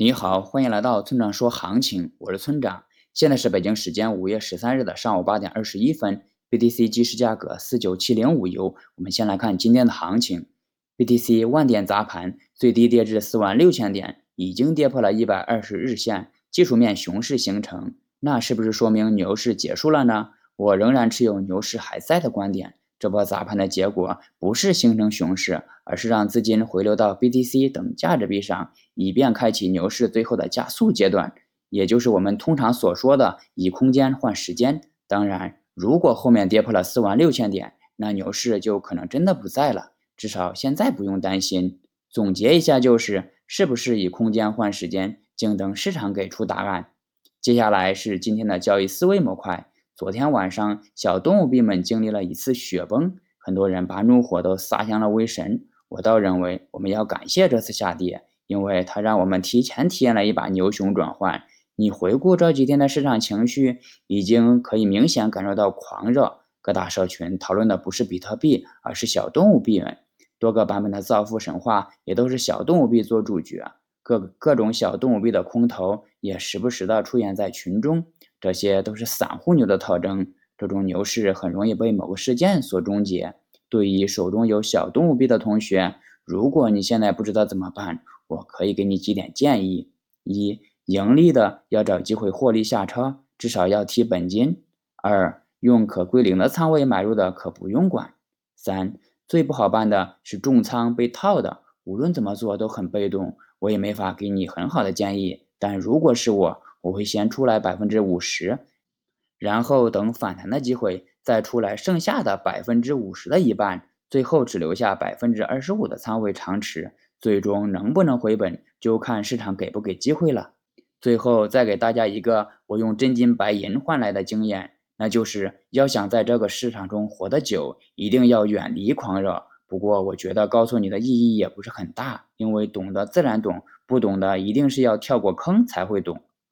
你好，欢迎来到村长说行情，我是村长。现在是北京时间五月十三日的上午八点二十一分，BTC 即时价格四九七零五油。我们先来看今天的行情，BTC 万点砸盘，最低跌至四万六千点，已经跌破了一百二十日线，技术面熊市形成，那是不是说明牛市结束了呢？我仍然持有牛市还在的观点。这波砸盘的结果不是形成熊市，而是让资金回流到 BTC 等价值币上，以便开启牛市最后的加速阶段，也就是我们通常所说的以空间换时间。当然，如果后面跌破了四万六千点，那牛市就可能真的不在了。至少现在不用担心。总结一下就是，是不是以空间换时间，静等市场给出答案。接下来是今天的交易思维模块。昨天晚上，小动物币们经历了一次雪崩，很多人把怒火都撒向了威神。我倒认为，我们要感谢这次下跌，因为它让我们提前体验了一把牛熊转换。你回顾这几天的市场情绪，已经可以明显感受到狂热。各大社群讨论的不是比特币，而是小动物币们。多个版本的造富神话也都是小动物币做主角，各各种小动物币的空头也时不时的出现在群中。这些都是散户牛的特征，这种牛市很容易被某个事件所终结。对于手中有小动物币的同学，如果你现在不知道怎么办，我可以给你几点建议：一、盈利的要找机会获利下车，至少要提本金；二、用可归零的仓位买入的可不用管；三、最不好办的是重仓被套的，无论怎么做都很被动，我也没法给你很好的建议。但如果是我，我会先出来百分之五十，然后等反弹的机会再出来剩下的百分之五十的一半，最后只留下百分之二十五的仓位长持。最终能不能回本，就看市场给不给机会了。最后再给大家一个我用真金白银换来的经验，那就是要想在这个市场中活得久，一定要远离狂热。不过我觉得告诉你的意义也不是很大，因为懂得自然懂，不懂的一定是要跳过坑才会懂。